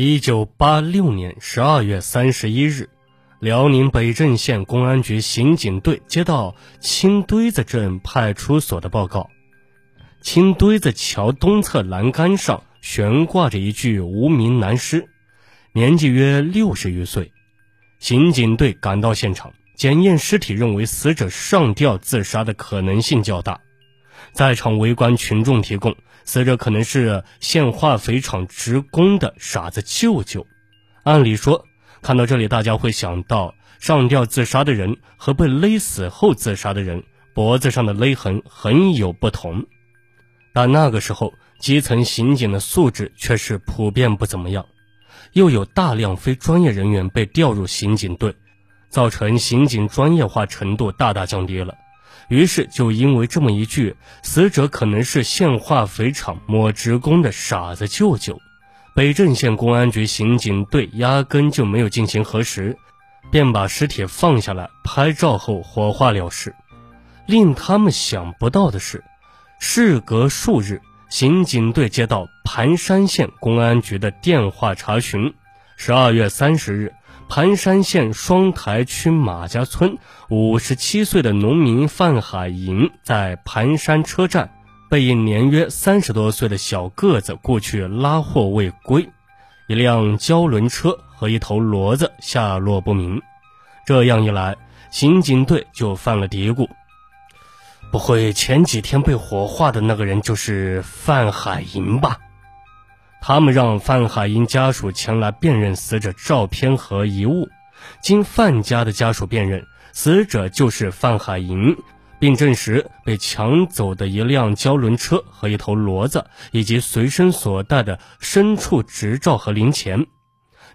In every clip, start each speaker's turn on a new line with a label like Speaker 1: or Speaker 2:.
Speaker 1: 一九八六年十二月三十一日，辽宁北镇县公安局刑警队接到青堆子镇派出所的报告：青堆子桥东侧栏杆上悬挂着一具无名男尸，年纪约六十余岁。刑警队赶到现场，检验尸体，认为死者上吊自杀的可能性较大。在场围观群众提供，死者可能是县化肥厂职工的傻子舅舅。按理说，看到这里，大家会想到上吊自杀的人和被勒死后自杀的人脖子上的勒痕很有不同。但那个时候，基层刑警的素质却是普遍不怎么样，又有大量非专业人员被调入刑警队，造成刑警专业化程度大大降低了。于是，就因为这么一句“死者可能是县化肥厂某职工的傻子舅舅”，北镇县公安局刑警队压根就没有进行核实，便把尸体放下来拍照后火化了事。令他们想不到的是，事隔数日，刑警队接到盘山县公安局的电话查询，十二月三十日。盘山县双台区马家村五十七岁的农民范海银在盘山车站被一年约三十多岁的小个子过去拉货未归，一辆胶轮车和一头骡子下落不明。这样一来，刑警队就犯了嘀咕：不会前几天被火化的那个人就是范海银吧？他们让范海英家属前来辨认死者照片和遗物，经范家的家属辨认，死者就是范海英，并证实被抢走的一辆胶轮车和一头骡子，以及随身所带的牲畜执照和零钱。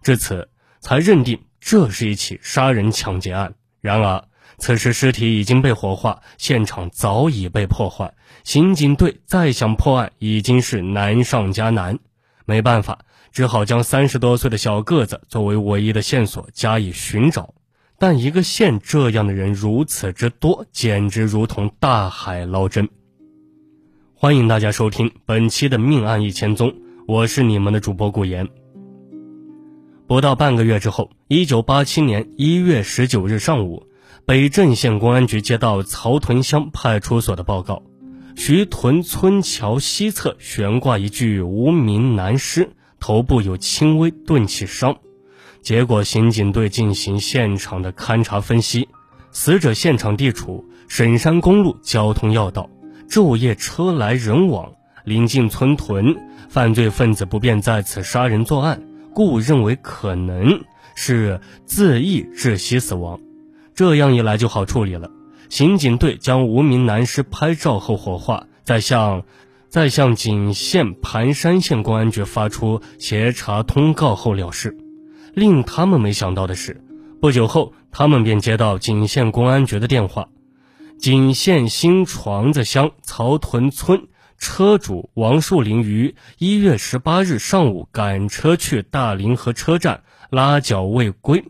Speaker 1: 至此，才认定这是一起杀人抢劫案。然而，此时尸体已经被火化，现场早已被破坏，刑警队再想破案已经是难上加难。没办法，只好将三十多岁的小个子作为唯一的线索加以寻找。但一个县这样的人如此之多，简直如同大海捞针。欢迎大家收听本期的《命案一千宗》，我是你们的主播顾言。不到半个月之后，一九八七年一月十九日上午，北镇县公安局接到曹屯乡派出所的报告。徐屯村桥西侧悬挂一具无名男尸，头部有轻微钝器伤。结果，刑警队进行现场的勘查分析，死者现场地处沈山公路交通要道，昼夜车来人往，临近村屯，犯罪分子不便在此杀人作案，故认为可能是自缢窒息死亡。这样一来就好处理了。刑警队将无名男尸拍照后火化，再向再向景县盘山县公安局发出协查通告后了事。令他们没想到的是，不久后他们便接到景县公安局的电话：景县新床子乡曹屯村车主王树林于一月十八日上午赶车去大凌河车站拉脚未归。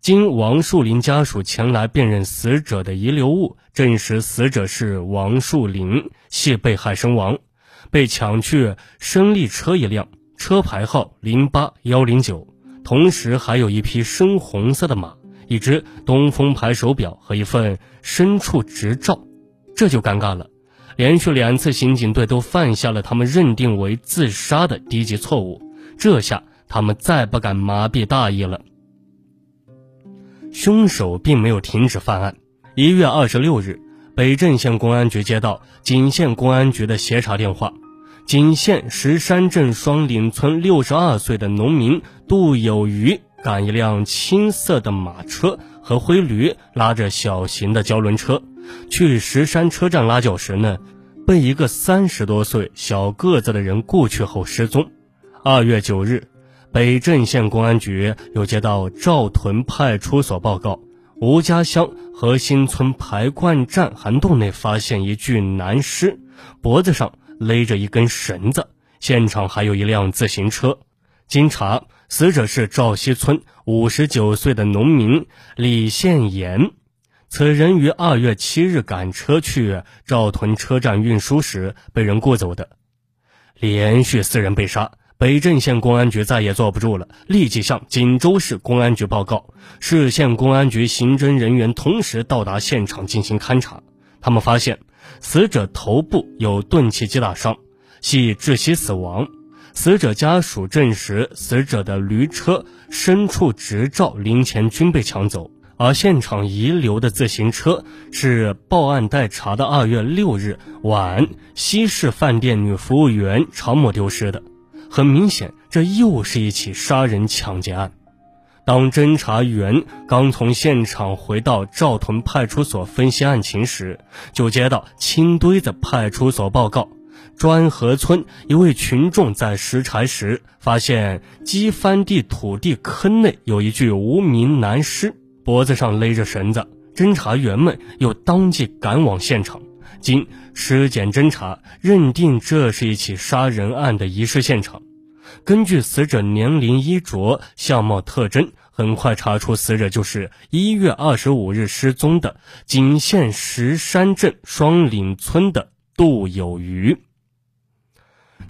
Speaker 1: 经王树林家属前来辨认死者的遗留物，证实死者是王树林，系被害身亡，被抢去升力车一辆，车牌号零八幺零九，同时还有一匹深红色的马，一只东风牌手表和一份牲畜执照。这就尴尬了，连续两次刑警队都犯下了他们认定为自杀的低级错误，这下他们再不敢麻痹大意了。凶手并没有停止犯案。一月二十六日，北镇县公安局接到景县公安局的协查电话：景县石山镇双岭村六十二岁的农民杜有余赶一辆青色的马车和灰驴，拉着小型的胶轮车，去石山车站拉脚时呢，被一个三十多岁小个子的人雇去后失踪。二月九日。北镇县公安局又接到赵屯派出所报告，吴家乡河新村排灌站涵洞内发现一具男尸，脖子上勒着一根绳子，现场还有一辆自行车。经查，死者是赵西村五十九岁的农民李宪言，此人于二月七日赶车去赵屯车站运输时被人雇走的，连续四人被杀。北镇县公安局再也坐不住了，立即向锦州市公安局报告。市县公安局刑侦人员同时到达现场进行勘查，他们发现死者头部有钝器击打伤，系窒息死亡。死者家属证实，死者的驴车、牲畜执照、零钱均被抢走，而现场遗留的自行车是报案待查的二月六日晚西市饭店女服务员常某丢失的。很明显，这又是一起杀人抢劫案。当侦查员刚从现场回到赵屯派出所分析案情时，就接到青堆子派出所报告：砖河村一位群众在拾柴时，发现鸡翻地土地坑内有一具无名男尸，脖子上勒着绳子。侦查员们又当即赶往现场。经尸检侦查，认定这是一起杀人案的遗失现场。根据死者年龄、衣着、相貌特征，很快查出死者就是一月二十五日失踪的景县石山镇双岭村的杜有余。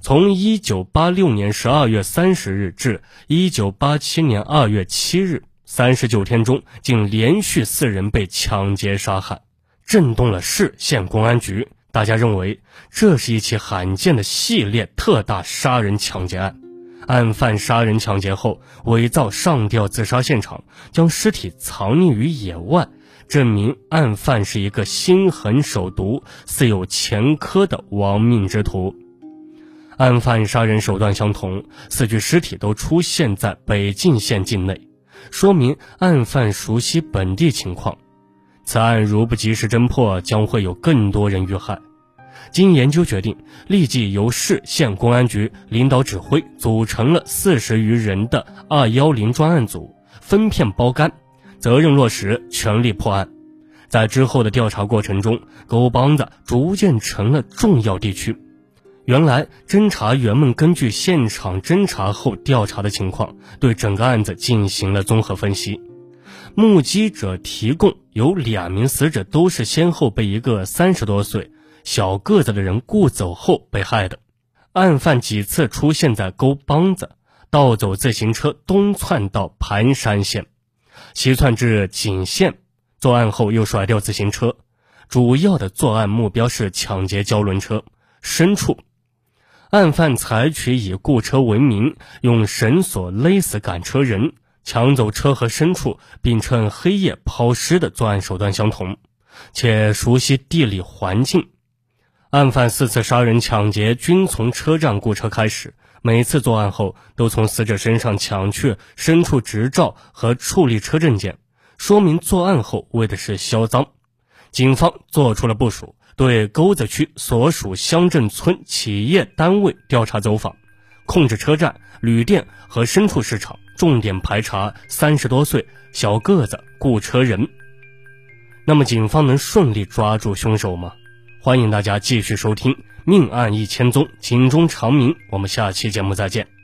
Speaker 1: 从一九八六年十二月三十日至一九八七年二月七日，三十九天中，竟连续四人被抢劫杀害。震动了市县公安局，大家认为这是一起罕见的系列特大杀人抢劫案。案犯杀人抢劫后，伪造上吊自杀现场，将尸体藏匿于野外，证明案犯是一个心狠手毒、似有前科的亡命之徒。案犯杀人手段相同，四具尸体都出现在北靖县境内，说明案犯熟悉本地情况。此案如不及时侦破，将会有更多人遇害。经研究决定，立即由市县公安局领导指挥，组成了四十余人的“二幺零”专案组，分片包干，责任落实，全力破案。在之后的调查过程中，沟帮子逐渐成了重要地区。原来，侦查员们根据现场侦查后调查的情况，对整个案子进行了综合分析。目击者提供有两名死者都是先后被一个三十多岁小个子的人雇走后被害的。案犯几次出现在沟帮子，盗走自行车，东窜到盘山县，西窜至景县，作案后又甩掉自行车。主要的作案目标是抢劫胶轮车、牲畜。案犯采取以雇车为名，用绳索勒死赶车人。抢走车和牲畜，并趁黑夜抛尸的作案手段相同，且熟悉地理环境。案犯四次杀人抢劫均从车站雇车开始，每次作案后都从死者身上抢去牲畜执照和处理车证件，说明作案后为的是销赃。警方做出了部署，对沟子区所属乡镇村企业单位调查走访，控制车站、旅店和牲畜市场。重点排查三十多岁小个子雇车人，那么警方能顺利抓住凶手吗？欢迎大家继续收听《命案一千宗》，警钟长鸣。我们下期节目再见。